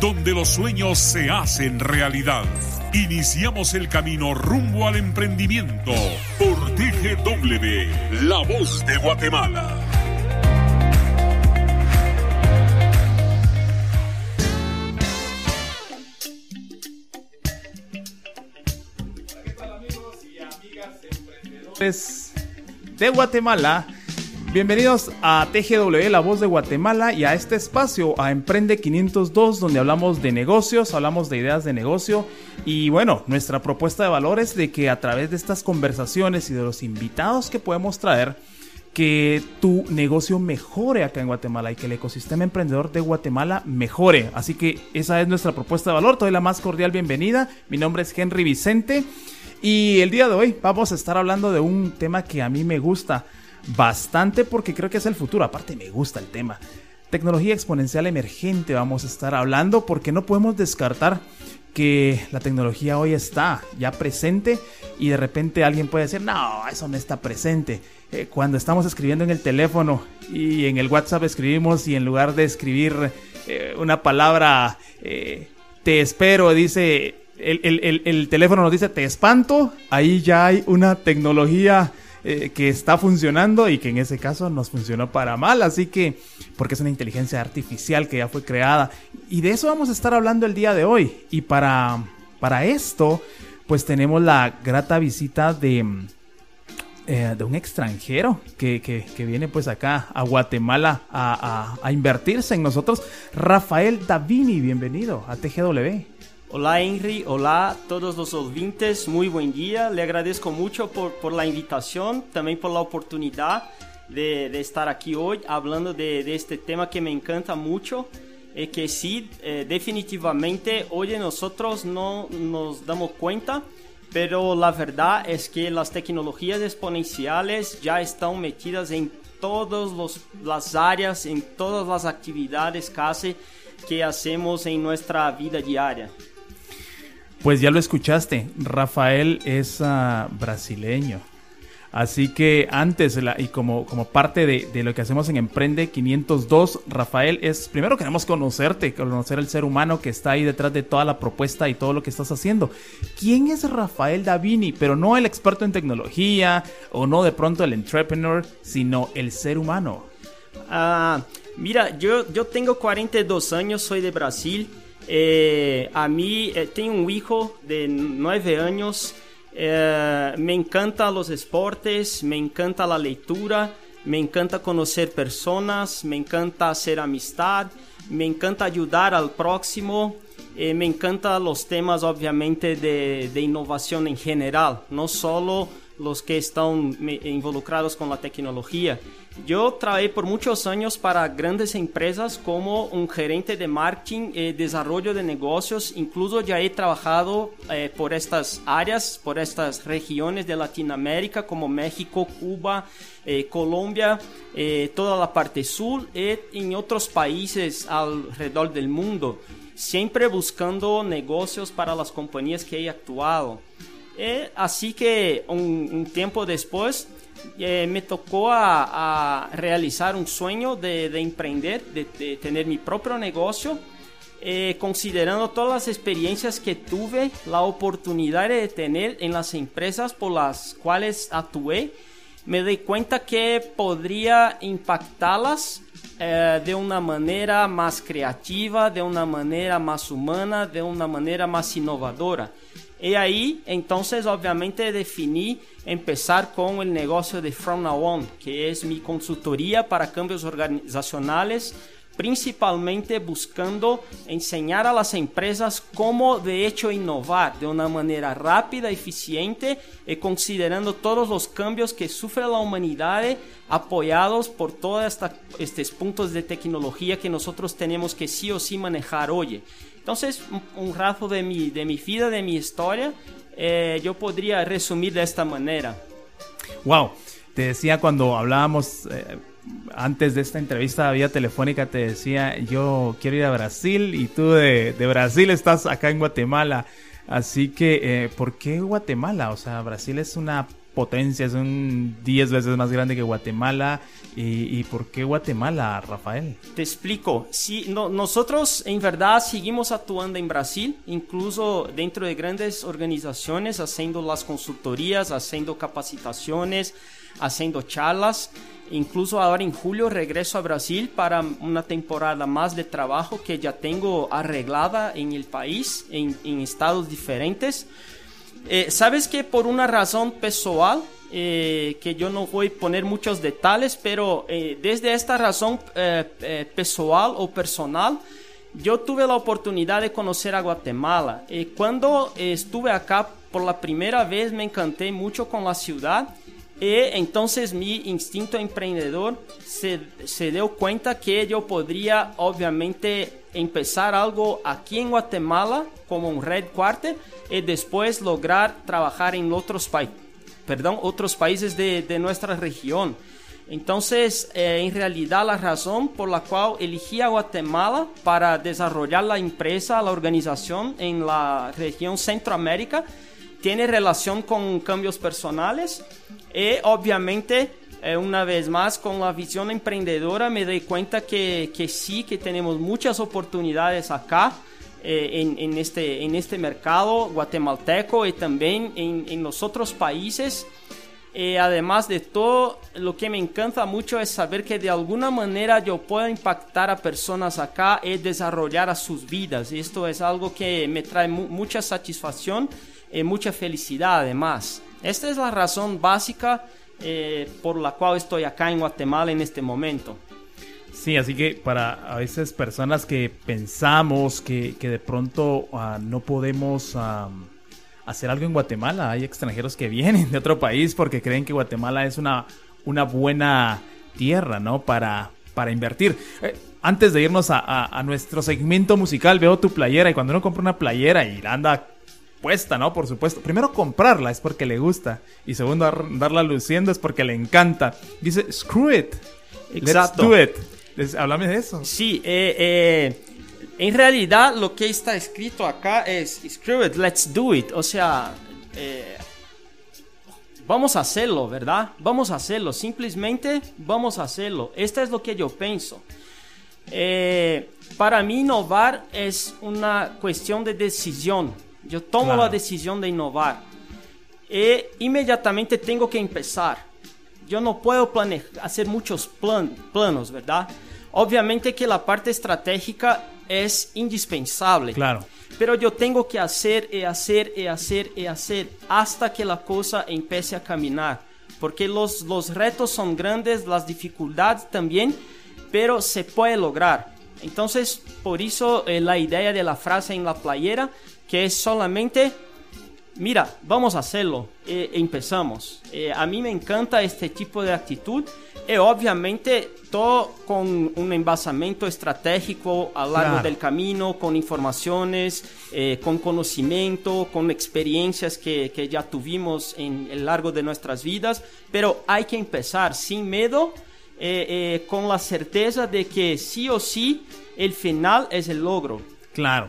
donde los sueños se hacen realidad. Iniciamos el camino rumbo al emprendimiento por TGW, La Voz de Guatemala. de Guatemala. Bienvenidos a TGW, la voz de Guatemala, y a este espacio, a Emprende 502, donde hablamos de negocios, hablamos de ideas de negocio. Y bueno, nuestra propuesta de valor es de que a través de estas conversaciones y de los invitados que podemos traer, que tu negocio mejore acá en Guatemala y que el ecosistema emprendedor de Guatemala mejore. Así que esa es nuestra propuesta de valor. Te doy la más cordial bienvenida. Mi nombre es Henry Vicente. Y el día de hoy vamos a estar hablando de un tema que a mí me gusta bastante porque creo que es el futuro. Aparte me gusta el tema. Tecnología exponencial emergente vamos a estar hablando porque no podemos descartar que la tecnología hoy está ya presente y de repente alguien puede decir, no, eso no está presente. Eh, cuando estamos escribiendo en el teléfono y en el WhatsApp escribimos y en lugar de escribir eh, una palabra, eh, te espero, dice el, teléfono nos dice te espanto, ahí ya hay una tecnología eh, que está funcionando y que en ese caso nos funcionó para mal, así que porque es una inteligencia artificial que ya fue creada. Y de eso vamos a estar hablando el día de hoy. Y para, para esto pues tenemos la grata visita de, eh, de un extranjero que, viene pues acá a Guatemala a, a invertirse en nosotros, Rafael Davini, bienvenido a TGW. Hola Henry, hola a todos los oyentes, muy buen día. Le agradezco mucho por, por la invitación, también por la oportunidad de, de estar aquí hoy hablando de, este tema que me encanta mucho. y que sí, eh, definitivamente hoy nosotros no nos damos cuenta, pero la verdad es que las tecnologías exponenciales ya están metidas en todas las áreas, en todas las actividades casi que hacemos en nuestra vida diaria. Pues ya lo escuchaste, Rafael es uh, brasileño. Así que antes, y como, parte de, de, lo que hacemos en Emprende 502, Rafael, es primero queremos conocerte, conocer el ser humano que está ahí detrás de toda la propuesta y todo lo que estás haciendo. ¿Quién es Rafael Davini? Pero no el experto en tecnología o no de pronto el entrepreneur, sino el ser humano. Ah, mira, yo, yo tengo 42 años, soy de Brasil. Eh, a mí eh, tengo un hijo de nueve años. Eh, me encantan los esportes, me encanta la lectura, me encanta conocer personas, me encanta hacer amistad, me encanta ayudar al próximo. me encantan los temas obviamente de, de innovación en general, no solo los que están involucrados con la tecnología. Yo trabajé por muchos años para grandes empresas como un gerente de marketing y desarrollo de negocios. Incluso ya he trabajado eh, por estas áreas, por estas regiones de Latinoamérica como México, Cuba, eh, Colombia, eh, toda la parte sur y en otros países alrededor del mundo. Siempre buscando negocios para las compañías que he actuado. así que un, un tiempo después eh, me tocó a, realizar un sueño de, emprender, de, tener mi propio negocio, eh, considerando todas las experiencias que tuve, la oportunidad de tener en las empresas por las cuales actué, me di cuenta que podría impactarlas eh, de una manera más creativa, de una manera más humana, de una manera más innovadora. Y ahí, entonces, obviamente, definí empezar con el negocio de From Now On, que es mi consultoría para cambios organizacionales, principalmente buscando enseñar a empresas cómo de hecho innovar de una manera rápida, eficiente y considerando todos los cambios que sufre la humanidad apoyados por todos estos puntos de tecnología que nosotros tenemos que sí o sí manejar hoy. Entonces, un, rato de mi, de mi vida, de mi historia, eh, yo podría resumir de esta manera. Wow, te decía cuando hablábamos eh, antes de esta entrevista vía telefónica, te decía, yo quiero ir a Brasil y tú de, de Brasil estás acá en Guatemala. Así que, eh, ¿por qué Guatemala? O sea, Brasil es una potencia, es un 10 veces más grande que Guatemala. ¿Y, por qué Guatemala, Rafael? Te explico. Si no, nosotros en verdad seguimos actuando en Brasil, incluso dentro de grandes organizaciones, haciendo las consultorías, haciendo capacitaciones, haciendo charlas. Incluso ahora en julio regreso a Brasil para una temporada más de trabajo que ya tengo arreglada en el país, en, en estados diferentes. Eh, Sabes que por una razón personal, eh, que yo no voy a poner muchos detalles, pero eh, desde esta razón personal o personal, yo tuve la oportunidad de conocer a Guatemala. cuando estuve acá por la primera vez me encanté mucho con la ciudad y entonces mi instinto emprendedor se, se dio cuenta que yo podría obviamente empezar algo aquí en Guatemala como un red quarter y después lograr trabajar en otros, países perdón, otros países de, de nuestra región. Entonces, eh, en realidad la razón por la cual elegí a Guatemala para desarrollar la empresa, la organización en la región Centroamérica, tiene relación con cambios personales y obviamente eh, una vez más con la visión emprendedora me doy cuenta que, que sí, que tenemos muchas oportunidades acá eh, en, en, este, en este mercado guatemalteco y también en, en los otros países. Eh, además de todo, lo que me encanta mucho es saber que de alguna manera yo puedo impactar a personas acá y desarrollar a sus vidas. Esto es algo que me trae mu mucha satisfacción y mucha felicidad además. Esta es la razón básica eh, por la cual estoy acá en Guatemala en este momento. Sí, así que para a veces personas que pensamos que, que de pronto uh, no podemos hacer algo en Guatemala, hay extranjeros que vienen de otro país porque creen que Guatemala es una, una buena tierra, ¿no? Para, para invertir. Eh, antes de irnos a, a, a, nuestro segmento musical, veo tu playera y cuando uno compra una playera y anda puesta, ¿no? Por supuesto. Primero, comprarla es porque le gusta. Y segundo, darla luciendo es porque le encanta. Dice, screw it. Exacto. Let's do it. Háblame de eso. Sí, eh, eh, en realidad lo que está escrito acá es, screw it, let's do it. O sea, eh, vamos a hacerlo, ¿verdad? Vamos a hacerlo. Simplemente vamos a hacerlo. Esto es lo que yo pienso. Eh, para mí innovar es una cuestión de decisión yo tomo claro. la decisión de innovar y inmediatamente tengo que empezar. Yo no puedo planear, hacer muchos plan, planos, ¿verdad? Obviamente que la parte estratégica es indispensable. Claro. Pero yo tengo que hacer y hacer y hacer y hacer hasta que la cosa empiece a caminar. Porque los, los retos son grandes, las dificultades también, pero se puede lograr. Entonces, por eso eh, la idea de la frase en la playera que es solamente, mira, vamos a hacerlo, e empezamos. Eh, a mí me encanta este tipo de actitud y obviamente todo con un envasamiento estratégico a lo largo claro. del camino, con informaciones, eh, con conocimiento, con experiencias que, que ya tuvimos en el largo de nuestras vidas, pero hay que empezar sin miedo. Eh, eh, con la certeza de que sí o sí el final es el logro. Claro.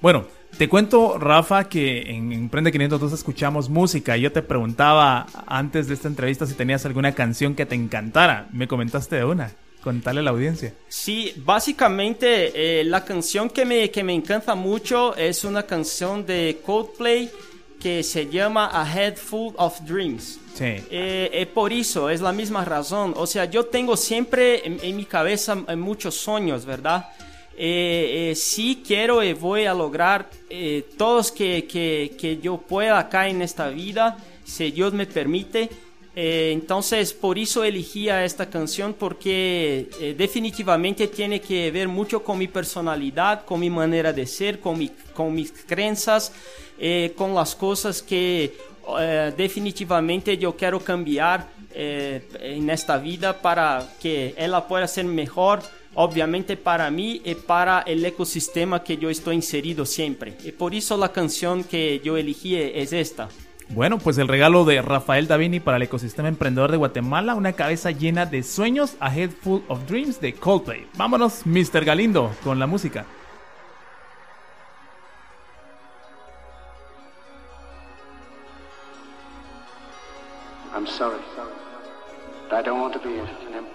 Bueno, te cuento, Rafa, que en Emprende 502 escuchamos música. Yo te preguntaba antes de esta entrevista si tenías alguna canción que te encantara. Me comentaste de una. Contale a la audiencia. Sí, básicamente eh, la canción que me, que me encanta mucho es una canción de Coldplay que se llama A Head Full of Dreams. Sí. Eh, eh, por eso, es la misma razón. O sea, yo tengo siempre en, en mi cabeza muchos sueños, ¿verdad? Eh, eh, sí quiero y voy a lograr eh, todos que, que, que, yo pueda acá en esta vida, si Dios me permite. Eh, entonces, por eso elegí a esta canción, porque eh, definitivamente tiene que ver mucho con mi personalidad, con mi manera de ser, con, mi, con mis creencias, con las cosas que definitivamente yo quiero cambiar en esta vida para que ella pueda ser mejor obviamente para mí y para el ecosistema que yo estoy inserido siempre. Y por eso la canción que yo elegí es esta. Bueno, pues el regalo de Rafael Davini para el ecosistema emprendedor de Guatemala, una cabeza llena de sueños, a head full of dreams de Coldplay. Vámonos, Mr. Galindo, con la música. I'm sorry, but I don't want to be an emperor.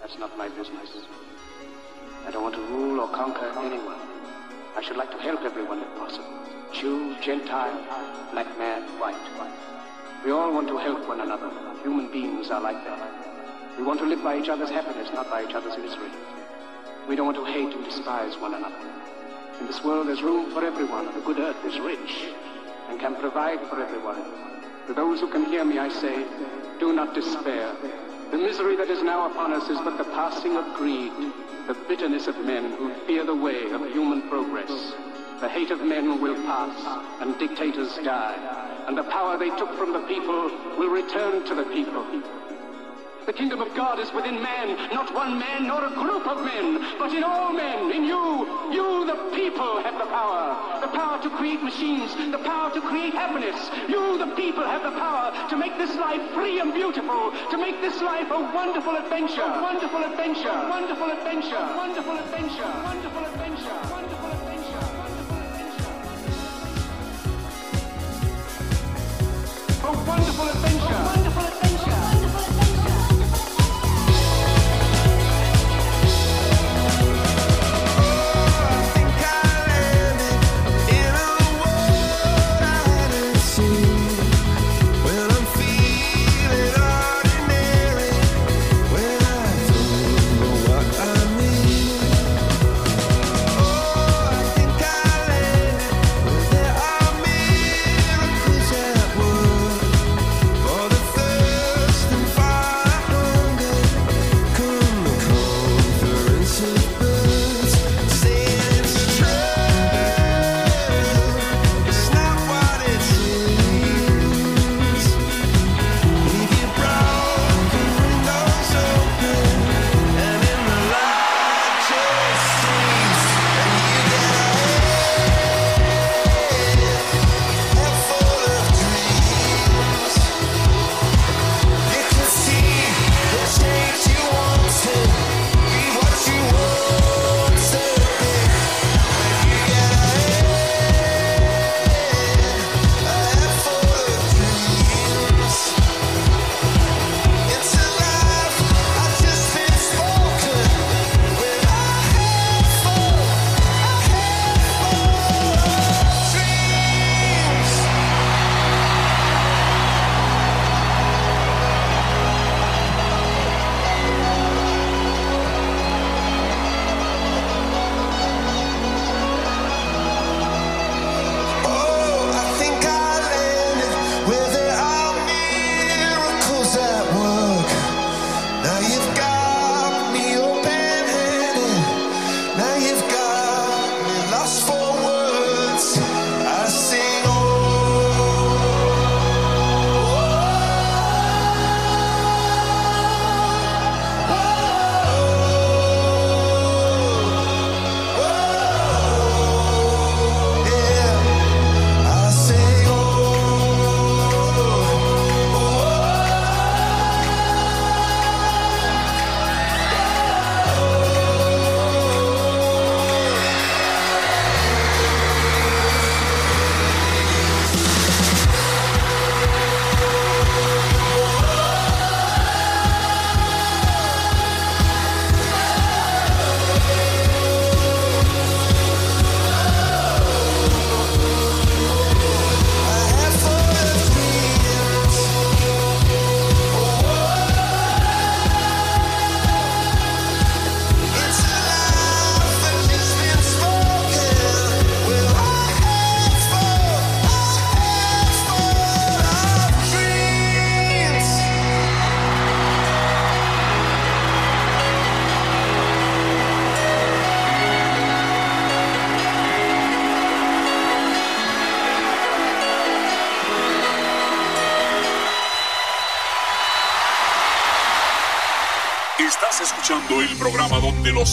That's not my business. I don't want to rule or conquer anyone. I should like to help everyone if possible. Jew, Gentile, black man, white. We all want to help one another. Human beings are like that. We want to live by each other's happiness, not by each other's misery. We don't want to hate and despise one another. In this world, there's room for everyone. The good earth is rich and can provide for everyone. To those who can hear me, I say, do not despair. The misery that is now upon us is but the passing of greed, the bitterness of men who fear the way of human progress. The hate of men will pass, and dictators die, and the power they took from the people will return to the people. The kingdom of God is within man, not one man nor a group of men, but in all men, in you. You, the people, have the power. The power to create machines, the power to create happiness. You, the people, have the power to make this life free and beautiful, to make this life a wonderful adventure, a wonderful adventure, a wonderful adventure, a wonderful adventure, a wonderful adventure, a wonderful adventure, a wonderful adventure.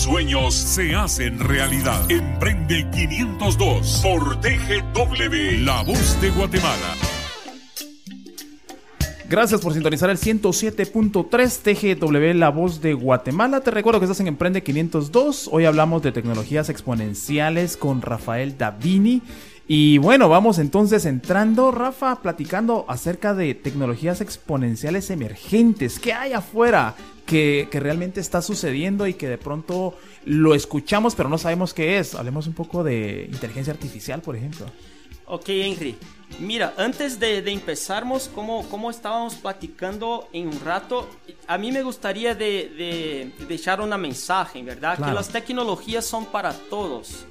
Sueños se hacen realidad. Emprende 502 por TGW, La Voz de Guatemala. Gracias por sintonizar el 107.3 TGW La Voz de Guatemala. Te recuerdo que estás en Emprende 502. Hoy hablamos de tecnologías exponenciales con Rafael Davini. Y bueno, vamos entonces entrando, Rafa, platicando acerca de tecnologías exponenciales emergentes. ¿Qué hay afuera que, que, realmente está sucediendo y que de pronto lo escuchamos pero no sabemos qué es? Hablemos un poco de inteligencia artificial, por ejemplo. Ok, Henry. Mira, antes de, de empezarmos, como, como estábamos platicando en un rato, a mí me gustaría de, de, de echar una mensaje, ¿verdad? Claro. Que las tecnologías son para todos.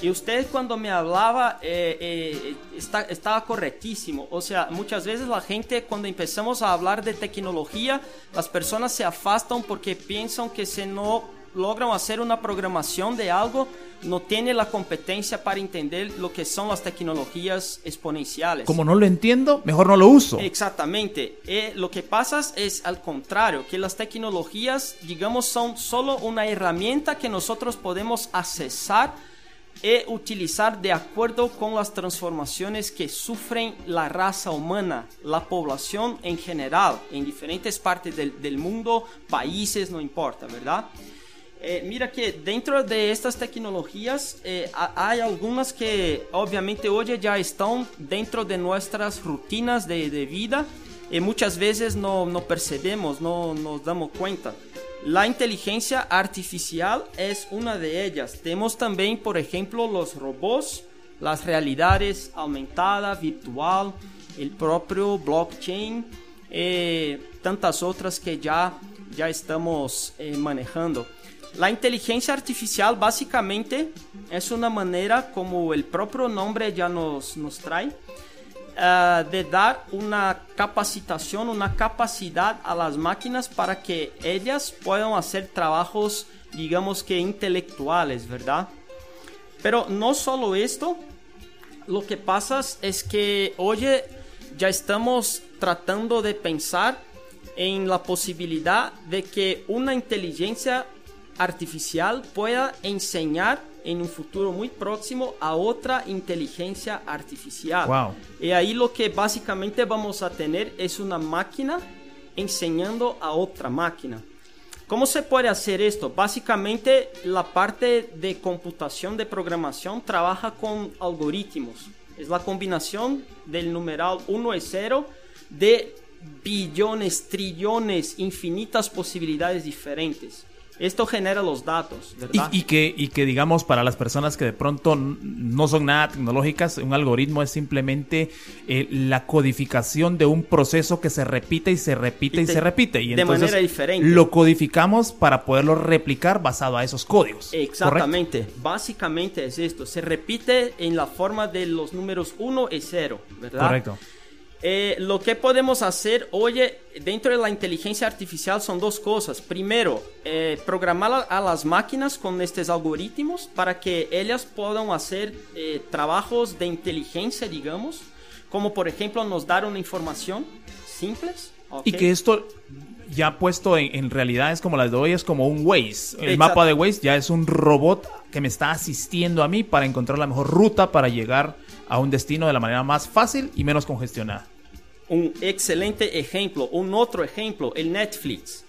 Y usted cuando me hablaba eh, eh, está, estaba correctísimo. O sea, muchas veces la gente cuando empezamos a hablar de tecnología, las personas se afastan porque piensan que si no logran hacer una programación de algo, no tiene la competencia para entender lo que son las tecnologías exponenciales. Como no lo entiendo, mejor no lo uso. Exactamente. Eh, lo que pasa es al contrario, que las tecnologías, digamos, son solo una herramienta que nosotros podemos accesar e utilizar de acuerdo con las transformaciones que sufren la raza humana, la población en general, en diferentes partes del, mundo, países, no importa, ¿verdad? Eh, mira que dentro de estas tecnologías eh, hay algunas que obviamente hoy ya están dentro de nuestras rutinas de, de vida y muchas veces no, no percebemos, no nos damos cuenta. La inteligencia artificial es una de ellas. Tenemos también, por ejemplo, los robots, las realidades aumentada, virtual, el propio blockchain, eh, tantas otras que ya, ya estamos eh, manejando. La inteligencia artificial básicamente es una manera, como el propio nombre ya nos, nos trae, uh, de dar una capacitación, una capacidad a las máquinas para que ellas puedan hacer trabajos, digamos que intelectuales, ¿verdad? Pero no solo esto, lo que pasa es que hoy ya estamos tratando de pensar en la posibilidad de que una inteligencia artificial pueda enseñar en un futuro muy próximo a otra inteligencia artificial. Wow. Y ahí lo que básicamente vamos a tener es una máquina enseñando a otra máquina. ¿Cómo se puede hacer esto? Básicamente la parte de computación de programación trabaja con algoritmos. Es la combinación del numeral 1 y 0 de billones, trillones, infinitas posibilidades diferentes. Esto genera los datos, ¿verdad? Y, y, que, y que, digamos, para las personas que de pronto no son nada tecnológicas, un algoritmo es simplemente eh, la codificación de un proceso que se repite y se repite y, te, se repite. Y de entonces manera diferente. Lo codificamos para poderlo replicar basado a esos códigos. Exactamente. ¿correcto? Básicamente es esto. Se repite en la forma de los números 1 y 0, ¿verdad? Correcto. Eh, lo que podemos hacer hoy dentro de la inteligencia artificial son dos cosas. Primero, eh, programar a las máquinas con estos algoritmos para que ellas puedan hacer eh, trabajos de inteligencia, digamos, como por ejemplo nos dar una información simples. Okay. Y que esto ya puesto en, en, realidades como las de hoy es como un Waze. El Exacto. mapa de Waze ya es un robot que me está asistiendo a mí para encontrar la mejor ruta para llegar a un destino de la manera más fácil y menos congestionada. Un excelente ejemplo, un otro ejemplo, el Netflix.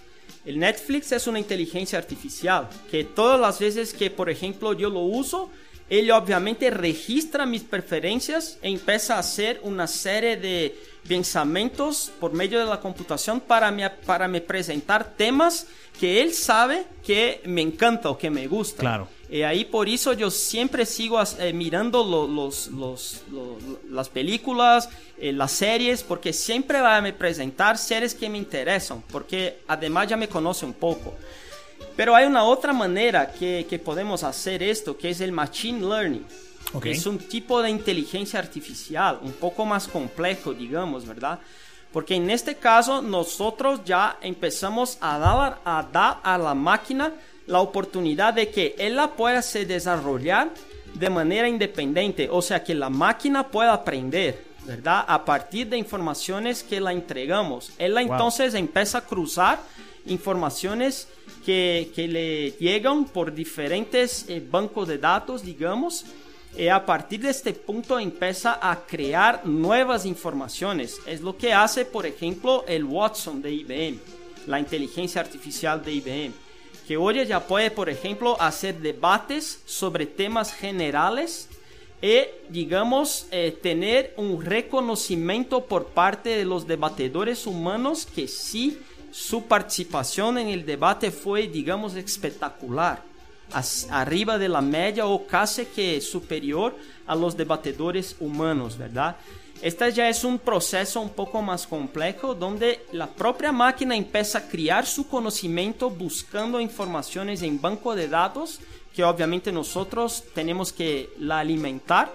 El Netflix es una inteligencia artificial que todas las veces que, por ejemplo, yo lo uso, él obviamente registra mis preferencias e empieza a hacer una serie de pensamientos por medio de la computación para me, para me presentar temas que él sabe que me encanta o que me gusta. Claro. Y ahí por eso yo siempre sigo eh, mirando lo, los, los, los, las películas, eh, las series, porque siempre va a me presentar series que me interesan, porque además ya me conoce un poco. Pero hay una otra manera que, que podemos hacer esto, que es el Machine Learning. Okay. Es un tipo de inteligencia artificial, un poco más complejo, digamos, ¿verdad? Porque en este caso nosotros ya empezamos a dar a, dar a la máquina la oportunidad de que ella pueda se desarrollar de manera independiente, o sea, que la máquina pueda aprender, ¿verdad? A partir de informaciones que la entregamos. Ella wow. entonces empieza a cruzar informaciones que, que le llegan por diferentes eh, bancos de datos, digamos, y a partir de este punto empieza a crear nuevas informaciones. Es lo que hace, por ejemplo, el Watson de IBM, la inteligencia artificial de IBM, que hoy ya puede, por ejemplo, hacer debates sobre temas generales y, digamos, eh, tener un reconocimiento por parte de los debatedores humanos que sí, su participación en el debate fue, digamos, espectacular arriba de la media o casi que superior a los debatedores humanos, ¿verdad? Este ya es un proceso un poco más complejo donde la propia máquina empieza a crear su conocimiento buscando informaciones en banco de datos que obviamente nosotros tenemos que la alimentar,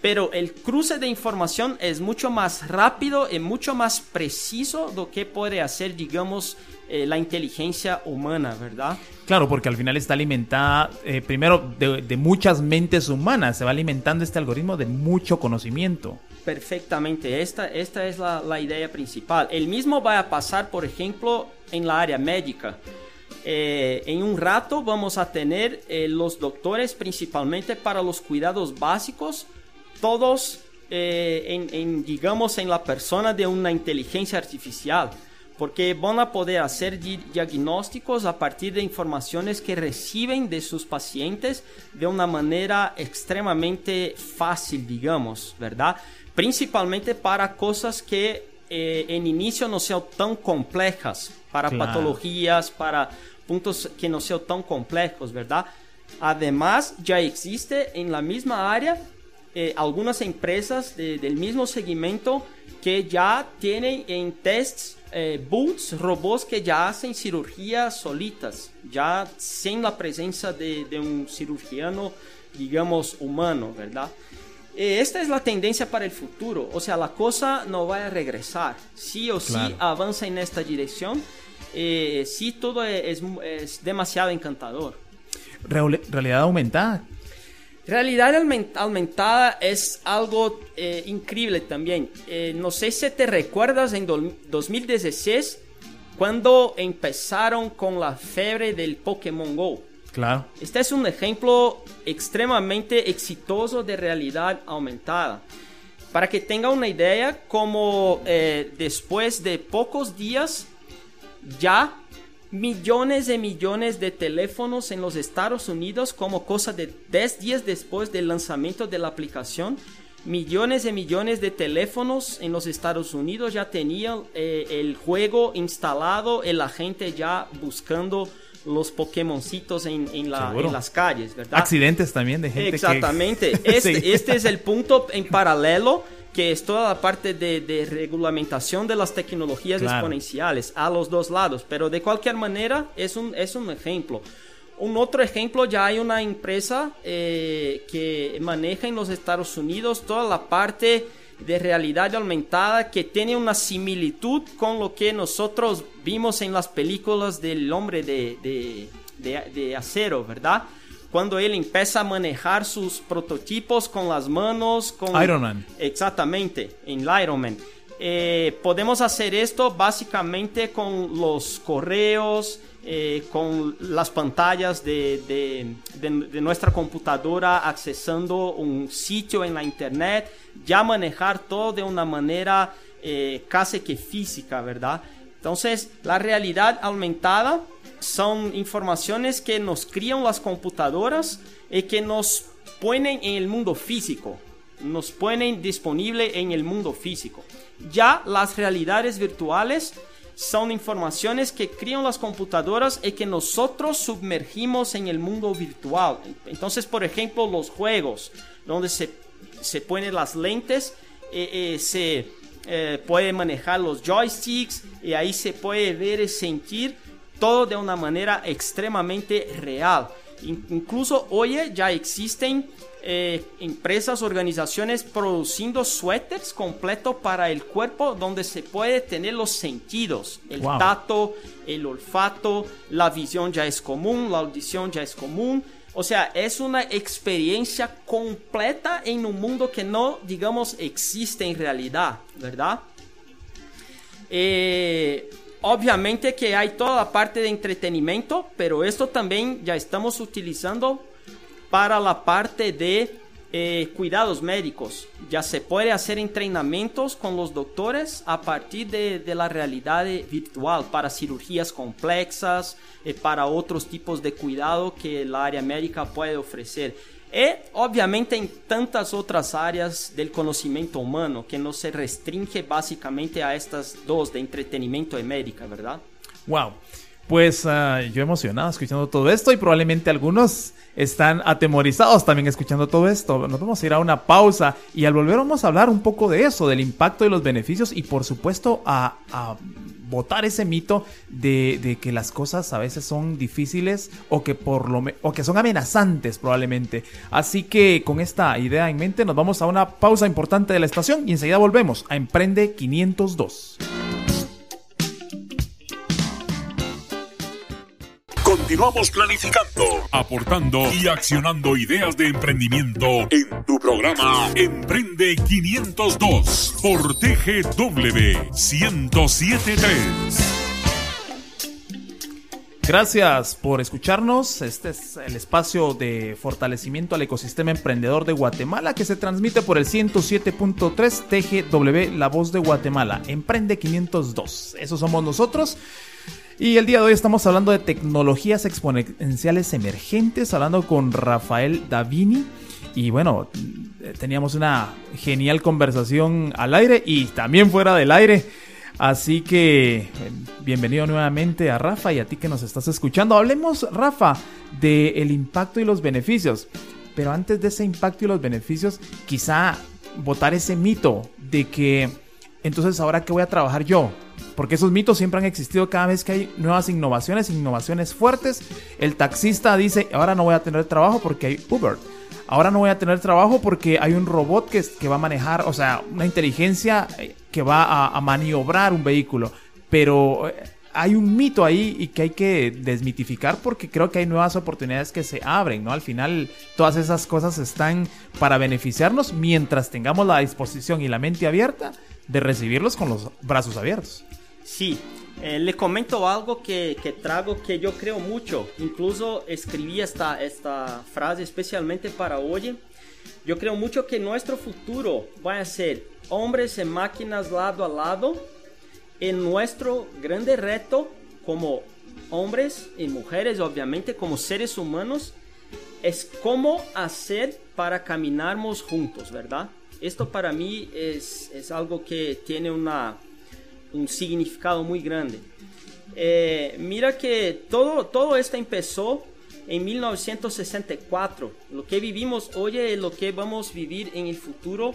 pero el cruce de información es mucho más rápido y mucho más preciso do que puede hacer, digamos, eh, la inteligencia humana, ¿verdad? Claro, porque al final está alimentada, eh, primero, de, muchas mentes humanas, se va alimentando este algoritmo de mucho conocimiento. Perfectamente, esta, esta es la, idea principal. El mismo va a pasar, por ejemplo, en la área médica. Eh, en un rato vamos a tener los doctores principalmente para los cuidados básicos, todos en, digamos, en la persona de una inteligencia artificial porque van a poder hacer diagnósticos a partir de informaciones que reciben de sus pacientes de una manera extremadamente fácil, digamos, ¿verdad? Principalmente para cosas que eh, en inicio no sean tan complejas, para patologías, para puntos que no sean tan complejos, ¿verdad? Además, ya existe en la misma área eh, algunas empresas del mismo segmento que ya tienen en tests eh, boots, robots que ya hacen cirugía solitas, ya sin la presencia de, un cirujano, digamos, humano, ¿verdad? Eh, esta es la tendencia para el futuro, o sea, la cosa no va a regresar, sí o sí avanza en esta dirección, eh, sí todo es, es demasiado encantador. Realidad aumentada, Realidad aumentada es algo eh, increíble también. Eh, no sé si te recuerdas en 2016 cuando empezaron con la fiebre del Pokémon Go. Claro. Este es un ejemplo extremadamente exitoso de realidad aumentada. Para que tenga una idea, como eh, después de pocos días ya millones y millones de teléfonos en los Estados Unidos como cosa de 10 días después del lanzamiento de la aplicación. Millones y millones de teléfonos en los Estados Unidos ya tenían eh, el juego instalado y la gente ya buscando los Pokémoncitos en, en, las calles, ¿verdad? Accidentes también de gente. Exactamente. Este, este es el punto en paralelo que es toda la parte de, regulamentación de las tecnologías exponenciales a los dos lados, pero de cualquier manera es un, es un ejemplo. Un otro ejemplo, ya hay una empresa eh, que maneja en los Estados Unidos toda la parte de realidad aumentada que tiene una similitud con lo que nosotros vimos en las películas del hombre de, de acero, ¿verdad? cuando él empieza a manejar sus prototipos con las manos. Con, Iron Man. Exactamente, en Iron Man. Eh, podemos hacer esto básicamente con los correos, eh, con las pantallas de, nuestra computadora accesando un sitio en la internet, ya manejar todo de una manera eh, casi que física, ¿verdad? Entonces, la realidad aumentada son informaciones que nos crían las computadoras y que nos ponen en el mundo físico, nos ponen disponible en el mundo físico. Ya las realidades virtuales son informaciones que crían las computadoras y que nosotros sumergimos en el mundo virtual. Entonces, por ejemplo, los juegos, donde se, se ponen las lentes, eh, eh, se eh, puede manejar los joysticks y ahí se puede ver y sentir todo de una manera extremadamente real. Incluso hoy ya existen eh, empresas, organizaciones produciendo suéteres completos para el cuerpo donde se puede tener los sentidos, el tacto, el olfato, la visión ya es común, la audición ya es común. O sea, es una experiencia completa en un mundo que no, digamos, existe en realidad, ¿verdad? Eh, obviamente que hay toda la parte de entretenimiento, pero esto también ya estamos utilizando para la parte de eh, cuidados médicos. Ya se puede hacer entrenamientos con los doctores a partir de, la realidad virtual para cirugías complejas, y para otros tipos de cuidado que la área médica puede ofrecer. Y obviamente en tantas otras áreas del conocimiento humano que no se restringe básicamente a estas dos de entretenimiento y médica, ¿verdad? Wow. Pues uh, yo emocionado escuchando todo esto y probablemente algunos están atemorizados también escuchando todo esto. Nos vamos a ir a una pausa y al volver vamos a hablar un poco de eso, del impacto y los beneficios y por supuesto a, a botar ese mito de, de, que las cosas a veces son difíciles o que, por lo o que son amenazantes probablemente. Así que con esta idea en mente nos vamos a una pausa importante de la estación y enseguida volvemos a Emprende 502. Continuamos planificando, aportando y accionando ideas de emprendimiento en tu programa Emprende 502 por TGW 1073. Gracias por escucharnos. Este es el espacio de fortalecimiento al ecosistema emprendedor de Guatemala que se transmite por el 107.3 TGW La Voz de Guatemala. Emprende 502. Eso somos nosotros. Y el día de hoy estamos hablando de tecnologías exponenciales emergentes, hablando con Rafael Davini. Y bueno, teníamos una genial conversación al aire y también fuera del aire. Así que bienvenido nuevamente a Rafa y a ti que nos estás escuchando. Hablemos, Rafa, del impacto y los beneficios. Pero antes de ese impacto y los beneficios, quizá votar ese mito de que entonces ahora qué voy a trabajar yo porque esos mitos siempre han existido cada vez que hay nuevas innovaciones, innovaciones fuertes. El taxista dice, ahora no voy a tener trabajo porque hay Uber. Ahora no voy a tener trabajo porque hay un robot que, que va a manejar, o sea, una inteligencia eh, que va a, a maniobrar un vehículo. Pero eh, hay un mito ahí y que hay que desmitificar porque creo que hay nuevas oportunidades que se abren, ¿no? Al final todas esas cosas están para beneficiarnos mientras tengamos la disposición y la mente abierta de recibirlos con los brazos abiertos. Sí, eh, le comento algo que, que, trago que yo creo mucho. Incluso escribí esta, esta frase especialmente para hoy. Yo creo mucho que nuestro futuro va a ser hombres y máquinas lado a lado. En nuestro grande reto como hombres y mujeres, obviamente como seres humanos, es cómo hacer para caminarmos juntos, ¿verdad? Esto para mí es, es algo que tiene una, un significado muy grande. Eh, mira que todo, todo esto empezó en 1964. Lo que vivimos hoy y lo que vamos a vivir en el futuro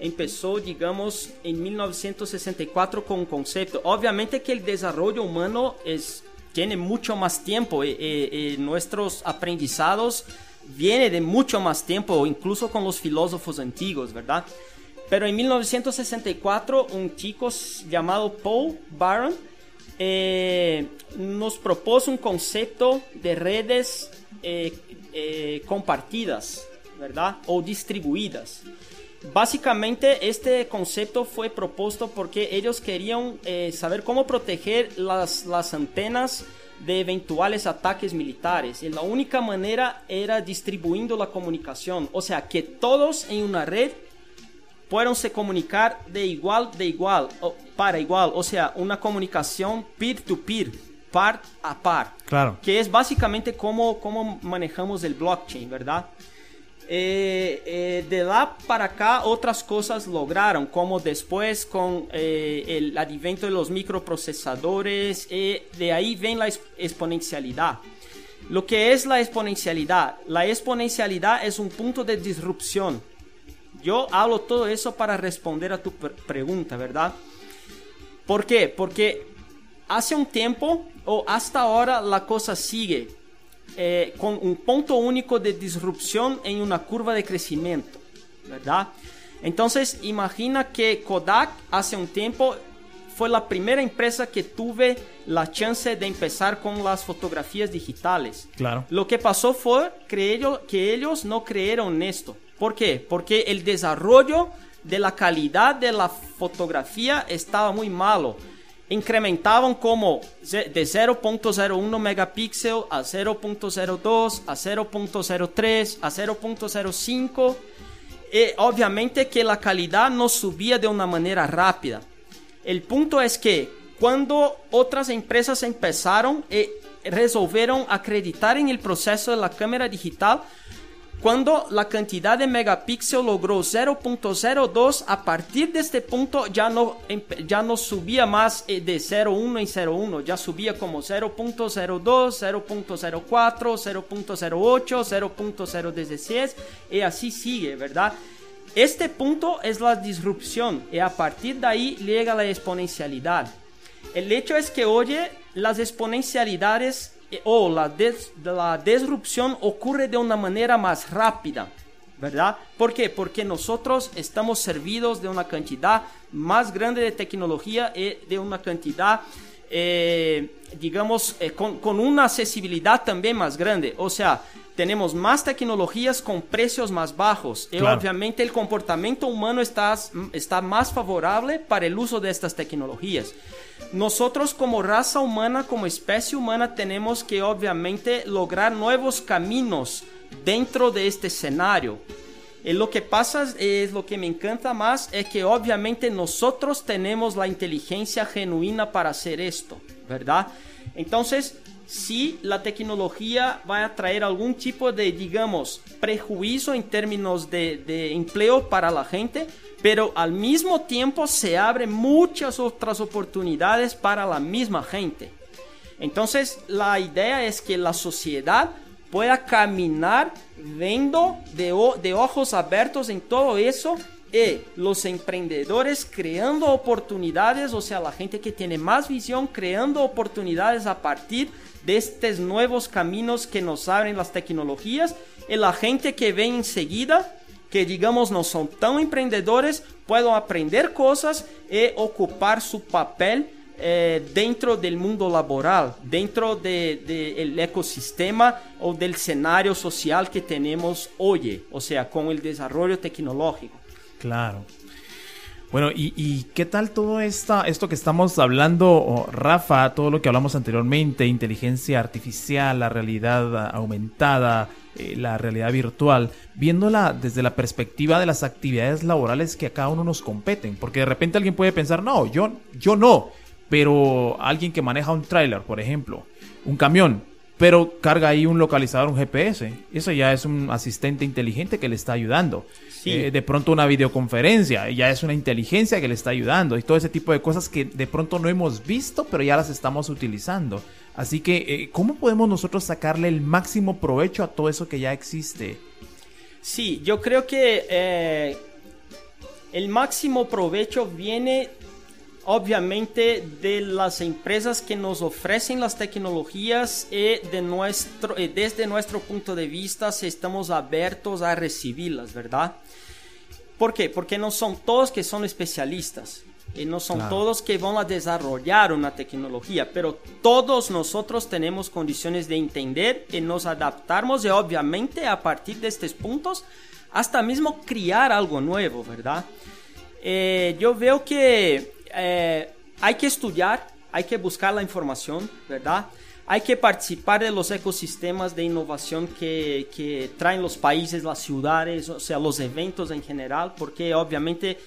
empezó, digamos, en 1964 con un concepto. Obviamente que el desarrollo humano es, tiene mucho más tiempo y, y nuestros aprendizados viene de mucho más tiempo, incluso con los filósofos antiguos, ¿verdad? Pero en 1964 un chico llamado Paul Baron eh, nos propuso un concepto de redes eh, eh, compartidas, ¿verdad? O distribuidas. Básicamente este concepto fue propuesto porque ellos querían eh, saber cómo proteger las, las antenas de eventuales ataques militares. Y la única manera era distribuyendo la comunicación. O sea, que todos en una red puedan se comunicar de igual de igual o para igual, o sea, una comunicación peer to peer, par a par. Claro. Que es básicamente como, como manejamos el blockchain, ¿verdad? Eh, eh, de lá para acá otras cosas lograron, como después con eh, el advento de los microprocesadores, de ahí ven la exponencialidad. Lo que es la exponencialidad? La exponencialidad es un punto de disrupción yo hablo todo eso para responder a tu pregunta, ¿verdad? ¿Por qué? Porque hace un tiempo o hasta ahora la cosa sigue eh, con un punto único de disrupción en una curva de crecimiento, ¿verdad? Entonces imagina que Kodak hace un tiempo fue la primera empresa que tuve la chance de empezar con las fotografías digitales. Claro. Lo que pasó fue que ellos, que ellos no creyeron en esto. ¿Por qué? Porque el desarrollo de la calidad de la fotografía estaba muy malo. incrementaban como de 0.01 megapíxel a 0.02, a 0.03, a 0.05. Y obviamente que la calidad no subía de una manera rápida. El punto es que cuando otras empresas empezaron y resolvieron acreditar en el proceso de la cámara digital, cuando la cantidad de megapíxeles logró 0.02, a partir de este punto ya no, ya no subía más eh, de 0.1 y 0.1, ya subía como 0.02, 0.04, 0.08, 0.016 y así sigue, ¿verdad? Este punto es la disrupción y a partir de ahí llega la exponencialidad. El hecho es que hoy las exponencialidades o la, la disrupción ocurre de una manera más rápida, ¿verdad? ¿Por qué? Porque nosotros estamos servidos de una cantidad más grande de tecnología y de una cantidad, eh, digamos, eh, con, con, una accesibilidad también más grande. O sea, tenemos más tecnologías con precios más bajos y obviamente el comportamiento humano está, está más favorable para el uso de estas tecnologías. Nosotros como raza humana, como especie humana, tenemos que obviamente lograr nuevos caminos dentro de este escenario. Y lo que pasa es lo que me encanta más es que obviamente nosotros tenemos la inteligencia genuina para hacer esto, ¿verdad? Entonces, si la tecnología va a traer algún tipo de, digamos, prejuicio en términos de, de empleo para la gente, pero al mismo tiempo se abren muchas otras oportunidades para la misma gente. Entonces la idea es que la sociedad pueda caminar viendo de, ojos abiertos en todo eso y los emprendedores creando oportunidades, o sea, la gente que tiene más visión creando oportunidades a partir de estos nuevos caminos que nos abren las tecnologías y la gente que ve enseguida que digamos no son tan emprendedores puedan aprender cosas y ocupar su papel eh, dentro del mundo laboral, dentro del de, ecosistema o del escenario social que tenemos hoy, o sea, con el desarrollo tecnológico. Claro. Bueno, ¿y, qué tal todo esta, esto que estamos hablando, Rafa, todo lo que hablamos anteriormente, inteligencia artificial, la realidad aumentada, eh, la realidad virtual, viéndola desde la perspectiva de las actividades laborales que a cada uno nos competen? Porque de repente alguien puede pensar, no, yo, yo no, pero alguien que maneja un tráiler, por ejemplo, un camión, pero carga ahí un localizador, un GPS. Eso ya es un asistente inteligente que le está ayudando. Eh, de pronto una videoconferencia, ya es una inteligencia que le está ayudando y todo ese tipo de cosas que de pronto no hemos visto, pero ya las estamos utilizando. Así que, eh, ¿cómo podemos nosotros sacarle el máximo provecho a todo eso que ya existe? Sí, yo creo que eh, el máximo provecho viene obviamente de las empresas que nos ofrecen las tecnologías y de nuestro, desde nuestro punto de vista estamos abiertos a recibirlas, ¿verdad? ¿Por qué? Porque no son todos que son especialistas y no son todos que van a desarrollar una tecnología, pero todos nosotros tenemos condiciones de entender y nos adaptamos y obviamente a partir de estos puntos hasta mismo criar algo nuevo, ¿verdad? Eh, yo veo que eh, hay que estudiar, hay que buscar la información, ¿verdad? Hay que participar de los ecosistemas de innovación que, traen los países, las ciudades, o sea, los eventos en general, porque obviamente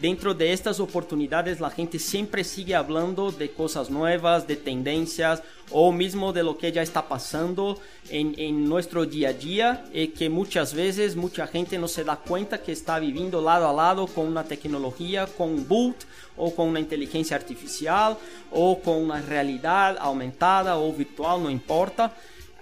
dentro de estas oportunidades la gente siempre sigue hablando de cosas nuevas, de tendencias o mismo de lo que ya está pasando en, nuestro día a día, y eh, que muchas veces mucha gente no se da cuenta que está viviendo lado a lado con una tecnología, con un boot o con una inteligencia artificial o con una realidad aumentada o virtual, no importa.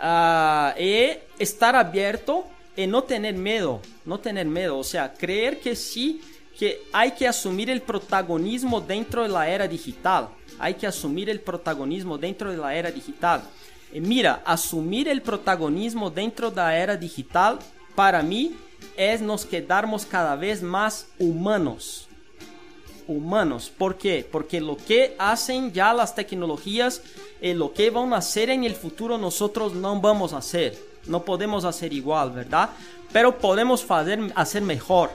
Uh, y estar abierto y no tener miedo, no tener miedo, o sea, creer que sí, que hay que asumir el protagonismo dentro de la era digital, hay que asumir el protagonismo dentro de la era digital. Y mira, asumir el protagonismo dentro de la era digital, para mí, es nos quedarnos cada vez más humanos humanos. ¿Por qué? Porque lo que hacen ya las tecnologías, y lo que van a hacer en el futuro nosotros no vamos a hacer. No podemos hacer igual, ¿verdad? Pero podemos hacer mejor.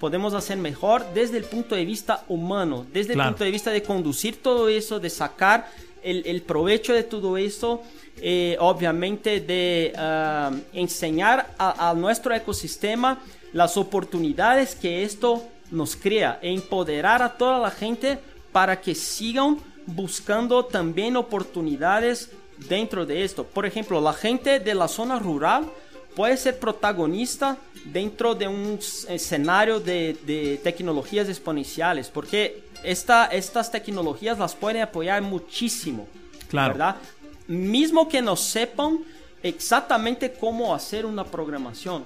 Podemos hacer mejor desde el punto de vista humano, desde el punto de vista de conducir todo eso, de sacar el, provecho de todo eso, eh, obviamente de ah, enseñar a, nuestro ecosistema las oportunidades que esto nos crea e empoderar a toda la gente para que sigan buscando también oportunidades dentro de esto. Por ejemplo, la gente de la zona rural puede ser protagonista dentro de un escenario de, tecnologías exponenciales, porque esta, estas tecnologías las pueden apoyar muchísimo. Claro. ¿Verdad? Mismo que no sepan exactamente cómo hacer una programación.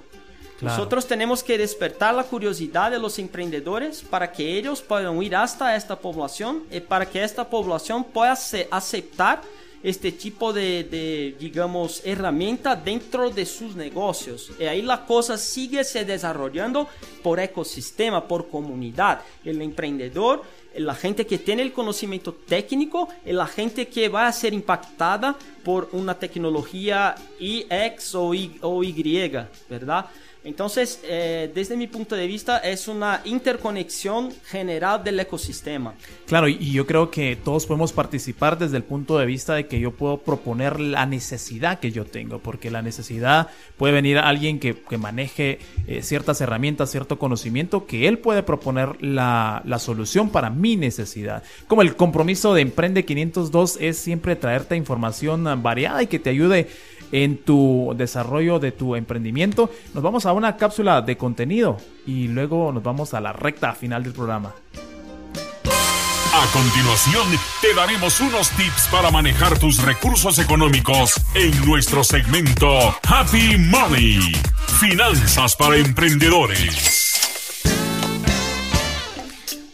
Nosotros tenemos que despertar la curiosidad de los emprendedores para que ellos puedan ir hasta esta población y para que esta población pueda aceptar este tipo de, digamos, herramienta dentro de sus negocios. Y ahí la cosa sigue se desarrollando por ecosistema, por comunidad. El emprendedor, la gente que tiene el conocimiento técnico, la gente que va a ser impactada por una tecnología X o Y, o y ¿verdad? Entonces, eh, desde mi punto de vista, es una interconexión general del ecosistema. Claro, y yo creo que todos podemos participar desde el punto de vista de que yo puedo proponer la necesidad que yo tengo, porque la necesidad puede venir a alguien que, maneje eh, ciertas herramientas, cierto conocimiento, que él puede proponer la, la solución para mi necesidad. Como el compromiso de Emprende 502 es siempre traerte información variada y que te ayude en tu desarrollo de tu emprendimiento. Nos vamos a una cápsula de contenido y luego nos vamos a la recta final del programa. A continuación, te daremos unos tips para manejar tus recursos económicos en nuestro segmento Happy Money. Finanzas para emprendedores.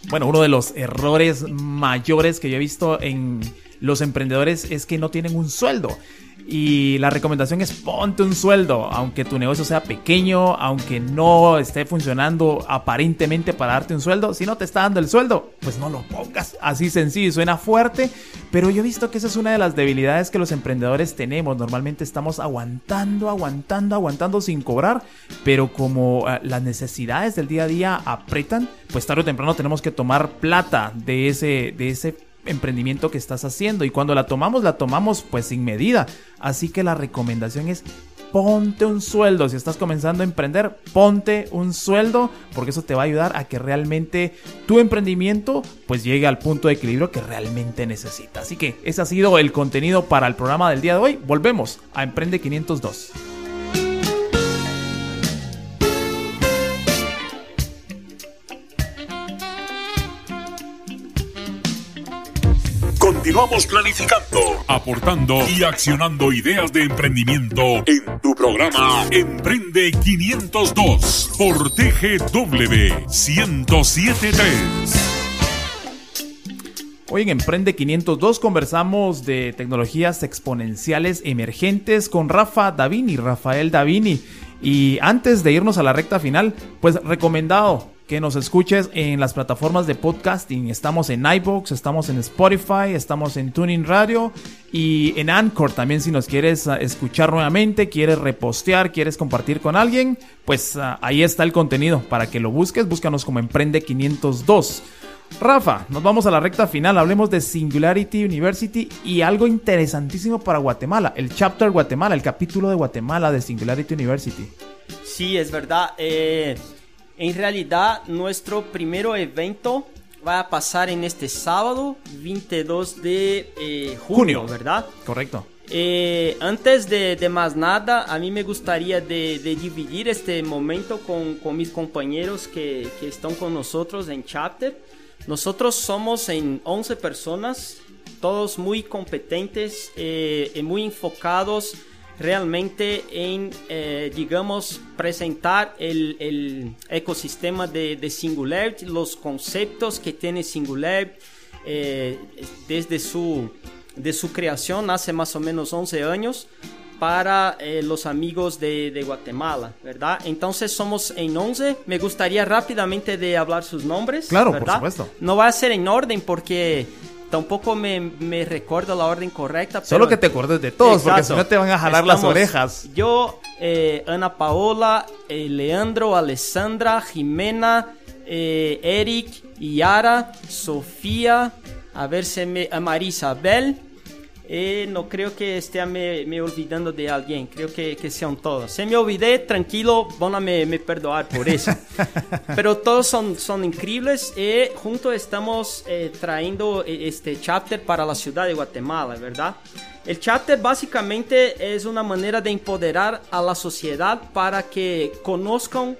Bueno, uno de los errores mayores que yo he visto en los emprendedores es que no tienen un sueldo. Y la recomendación es ponte un sueldo, aunque tu negocio sea pequeño, aunque no esté funcionando aparentemente para darte un sueldo. Si no te está dando el sueldo, pues no lo pongas. Así sencillo, suena fuerte, pero yo he visto que esa es una de las debilidades que los emprendedores tenemos. Normalmente estamos aguantando, aguantando, aguantando sin cobrar, pero como eh, las necesidades del día a día apretan, pues tarde o temprano tenemos que tomar plata de ese, de ese emprendimiento que estás haciendo. Y cuando la tomamos la tomamos pues sin medida. Así que la recomendación es ponte un sueldo. Si estás comenzando a emprender ponte un sueldo porque eso te va a ayudar a que realmente tu emprendimiento pues llegue al punto de equilibrio que realmente necesitas así que ese ha sido el contenido para el programa del día de hoy. Volvemos a Emprende 502 Continuamos planificando, aportando y accionando ideas de emprendimiento en tu programa Emprende 502 por TGW 1073. Hoy en Emprende 502 conversamos de tecnologías exponenciales emergentes con Rafa Davini, Rafael Davini. Y antes de irnos a la recta final, pues recomendado que nos escuches en las plataformas de podcasting. Estamos en iBox, estamos en Spotify, estamos en Tuning Radio y en Anchor también si nos quieres ah, escuchar nuevamente, quieres repostear, quieres compartir con alguien, pues ah, ahí está el contenido para que lo busques. Búscanos como Emprende 502. Rafa, nos vamos a la recta final. Hablemos de Singularity University y algo interesantísimo para Guatemala, el chapter Guatemala, el capítulo de Guatemala de Singularity University. Sí, es verdad. Eh, en realidad, nuestro primer evento va a pasar en este sábado, 22 de eh, junio, ¿verdad? Correcto. Eh, antes de, más nada, a mí me gustaría de, dividir este momento con, mis compañeros que, están con nosotros en Chapter. Nosotros somos en 11 personas, todos muy competentes eh, y muy enfocados realmente en, eh, digamos, presentar el, el ecosistema de, de, Singularity, los conceptos que tiene Singularity eh, desde su, de su creación hace más o menos 11 años para eh, los amigos de, de, Guatemala, ¿verdad? Entonces somos en 11. Me gustaría rápidamente de hablar sus nombres. Claro, por supuesto. No va a ser en orden porque tampoco me, me recuerdo la orden correcta. Solo que te acuerdes de todos, porque si no te van a jalar las orejas. Yo, eh, Ana Paola, eh, Leandro, Alessandra, Jimena, Eric, Yara, Sofía, a ver si me, a Marisabel. Eh, no creo que esté me, me, olvidando de alguien, creo que, que sean todos. Si me olvidé, tranquilo, van a me, me perdoar por eso. Pero todos son, son increíbles y juntos estamos eh, trayendo este chapter para la ciudad de Guatemala, ¿verdad? El chapter básicamente es una manera de empoderar a la sociedad para que conozcan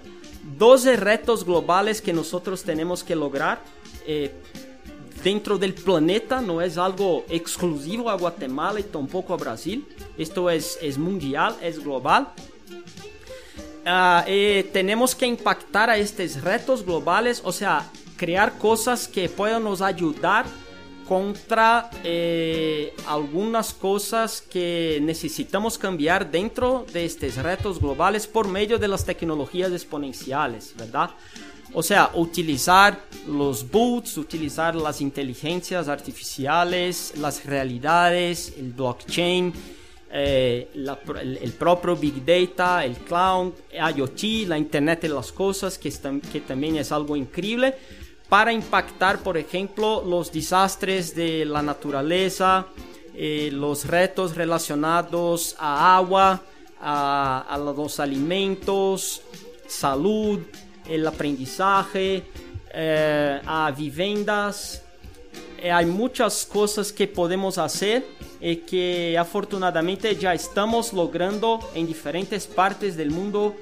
12 retos globales que nosotros tenemos que lograr eh, dentro del planeta, no es algo exclusivo a Guatemala y tampoco a Brasil, esto es, es mundial, es global. Uh, eh, tenemos que impactar a estos retos globales, o sea, crear cosas que puedan nos ayudar contra eh, algunas cosas que necesitamos cambiar dentro de estos retos globales por medio de las tecnologías exponenciales, ¿verdad? O sea, utilizar los boots, utilizar las inteligencias artificiales, las realidades, el blockchain, eh, el, propio Big Data, el cloud, IoT, la Internet de las Cosas, que, que también es algo increíble para impactar, por ejemplo, los desastres de la naturaleza, eh, los retos relacionados a agua, a, los alimentos, salud, el aprendizaje, eh, a viviendas. Eh, hay muchas cosas que podemos hacer y que afortunadamente ya estamos logrando en diferentes partes del mundo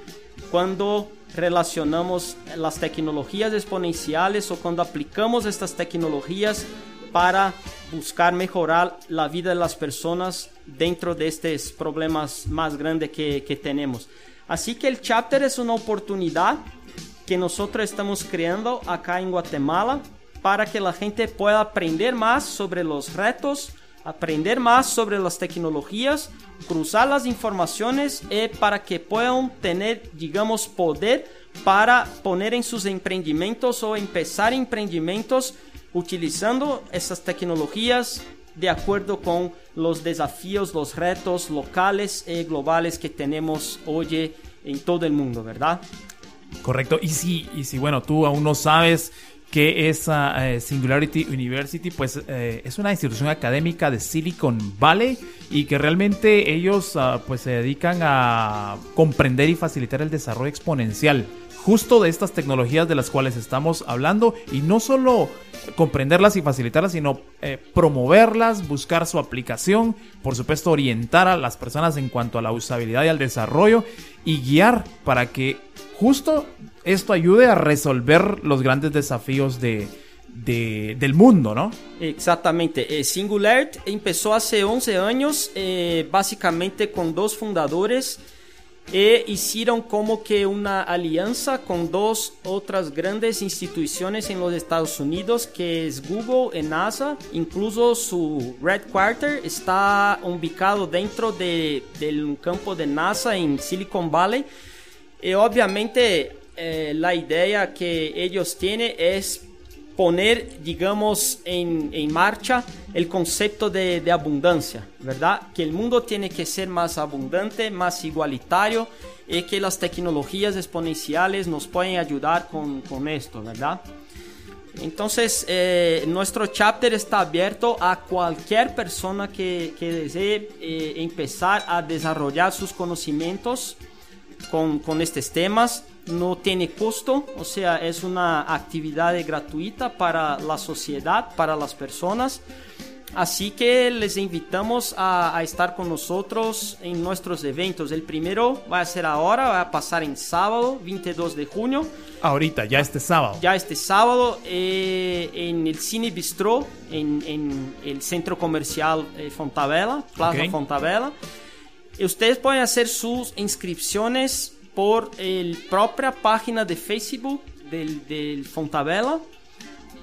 cuando relacionamos las tecnologías exponenciales o cuando aplicamos estas tecnologías para buscar mejorar la vida de las personas dentro de estos problemas más grandes que, que tenemos. Así que el chapter es una oportunidad que nosotros estamos creando acá en Guatemala para que la gente pueda aprender más sobre los retos, aprender más sobre las tecnologías, cruzar las informaciones y eh, para que puedan tener, digamos, poder para poner en sus emprendimientos o empezar emprendimientos utilizando esas tecnologías de acuerdo con los desafíos, los retos locales y globales que tenemos hoy en todo el mundo, ¿verdad? Correcto. Y si, y si bueno, tú aún no sabes que esa eh, Singularity University pues eh, es una institución académica de Silicon Valley y que realmente ellos ah, pues se dedican a comprender y facilitar el desarrollo exponencial justo de estas tecnologías de las cuales estamos hablando y no solo comprenderlas y facilitarlas, sino eh, promoverlas, buscar su aplicación, por supuesto orientar a las personas en cuanto a la usabilidad y al desarrollo y guiar para que justo esto ayude a resolver los grandes desafíos de, del mundo, ¿no? Exactamente. Eh, Singular empezó hace 11 años, eh, básicamente con dos fundadores e hicieron como que una alianza con dos otras grandes instituciones en los Estados Unidos, que es Google y NASA. Incluso su Red Quarter está ubicado dentro de, del campo de NASA en Silicon Valley. Y obviamente eh, la idea que ellos tienen es poner, digamos, en, en marcha el concepto de, de, abundancia, ¿verdad? Que el mundo tiene que ser más abundante, más igualitario y que las tecnologías exponenciales nos pueden ayudar con, con esto, ¿verdad? Entonces, eh, nuestro chapter está abierto a cualquier persona que, que desee eh, empezar a desarrollar sus conocimientos con, con estos temas no tiene costo, o sea, es una actividad gratuita para la sociedad, para las personas. Así que les invitamos a, estar con nosotros en nuestros eventos. El primero va a ser ahora, va a pasar en sábado, 22 de junio. Ahorita, ya este sábado. Ya este sábado, eh, en el Cine Bistro, en, el centro comercial eh, Fontavela, Plaza Fontavela. Ustedes pueden hacer sus inscripciones por la propia página de Facebook del, del Fontavela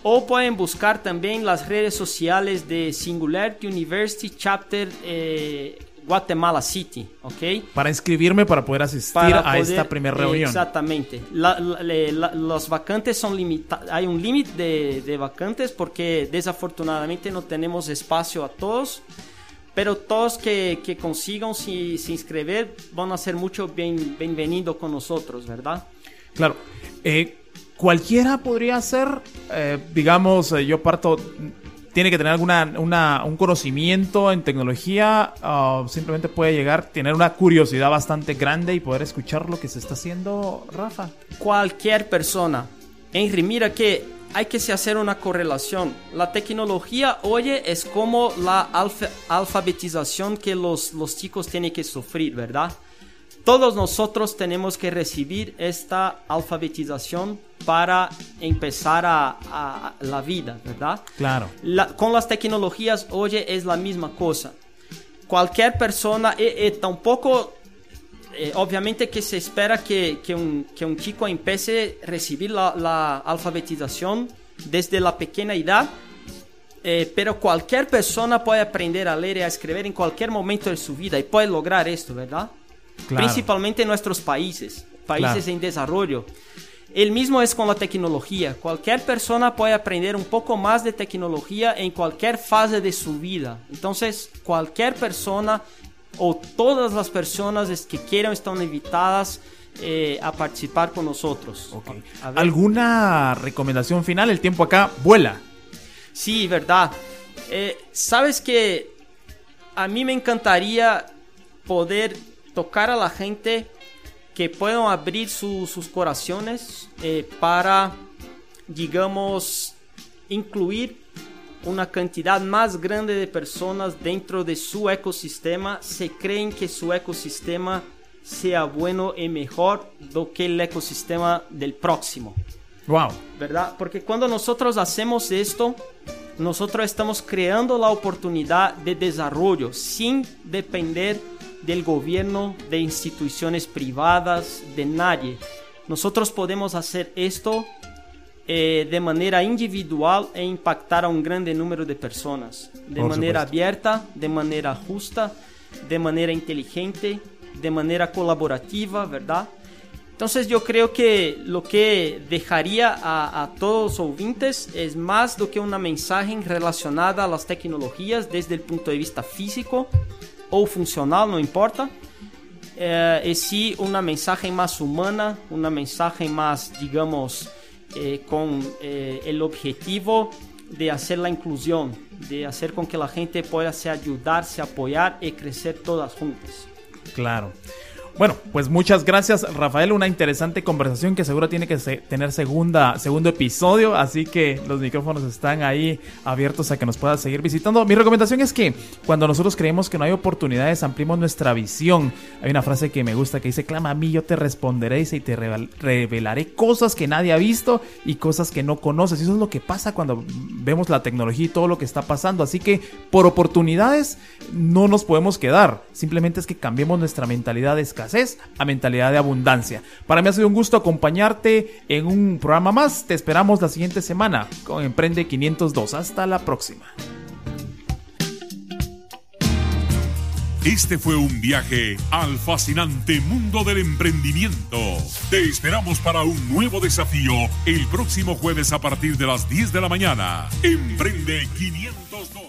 o pueden buscar también las redes sociales de Singularity University Chapter eh, Guatemala City, ¿ok? Para inscribirme para poder asistir a esta primera reunión. Exactamente. los vacantes son limitados. Hay un límite de, de, vacantes porque desafortunadamente no tenemos espacio a todos. Pero todos que, que consigan se, se, inscribir van a ser mucho bien, bienvenidos con nosotros, ¿verdad? Claro. Eh, cualquiera podría hacer, eh, digamos, eh, yo parto, tiene que tener alguna una- un conocimiento en tecnología, ah, simplemente puede llegar, tener una curiosidad bastante grande y poder escuchar lo que se está haciendo, Rafa. cualquier persona. Henry, mira que hay que hacer una correlación. La tecnología hoy es como la alfa- alfabetización que los, los chicos tienen que sufrir, ¿verdad? Todos nosotros tenemos que recibir esta alfabetización para empezar a, la vida, ¿verdad? Claro. La- con las tecnologías hoy es la misma cosa. Cualquier persona, eh, eh, tampoco, eh, obviamente que se espera que, que un, que un chico empiece a recibir la, la alfabetización desde la pequeña edad, eh, pero cualquier persona puede aprender a leer y a escribir en cualquier momento de su vida y puede lograr esto, ¿verdad? Claro. Principalmente en nuestros países, países Claro. en desarrollo. El mismo es con la tecnología. Cualquier persona puede aprender un poco más de tecnología en cualquier fase de su vida. Entonces, cualquier persona o todas las personas que quieran están invitadas eh, a participar con nosotros. Ver. ¿Alguna recomendación final? El tiempo acá vuela. Sí, verdad. Eh, Sabes que a mí me encantaría poder tocar a la gente que puedan abrir su- sus corazones eh, para, digamos, incluir una cantidad más grande de personas dentro de su ecosistema se creen que su ecosistema sea bueno y mejor do que el ecosistema del próximo. Wow. ¿verdad? Porque cuando nosotros hacemos esto, nosotros estamos creando la oportunidad de desarrollo sin depender del gobierno, de instituciones privadas, de nadie. Nosotros podemos hacer esto eh, de manera individual e impactar a un grande número de personas. De Por manera supuesto. abierta, de manera justa, de manera inteligente, de manera colaborativa, ¿verdad? Entonces yo creo que lo que dejaría a, a todos los ouvintes es más do que una mensaje relacionada a las tecnologías desde el punto de vista físico o funcional, no importa. Eh, es sí una mensaje más humana, una mensaje más, digamos, eh, con eh, el objetivo de hacer la inclusión, de hacer con que la gente pueda se ayudar, se apoyar y crecer todas juntas. Claro. Bueno, pues muchas gracias Rafael, una interesante conversación que seguro tiene que tener segunda, segundo episodio, así que los micrófonos están ahí abiertos a que nos puedas seguir visitando. Mi recomendación es que cuando nosotros creemos que no hay oportunidades, ampliemos nuestra visión. Hay una frase que me gusta que dice, clama a mí, yo te responderé y te revel- revelaré cosas que nadie ha visto y cosas que no conoces. Y eso es lo que pasa cuando vemos la tecnología y todo lo que está pasando. Así que por oportunidades no nos podemos quedar. Simplemente es que cambiemos nuestra mentalidad de escasez a mentalidad de abundancia. Para mí ha sido un gusto acompañarte en un programa más. Te esperamos la siguiente semana con Emprende 502. Hasta la próxima. Este fue un viaje al fascinante mundo del emprendimiento. Te esperamos para un nuevo desafío el próximo jueves a partir de las 10 de la mañana. Emprende 502.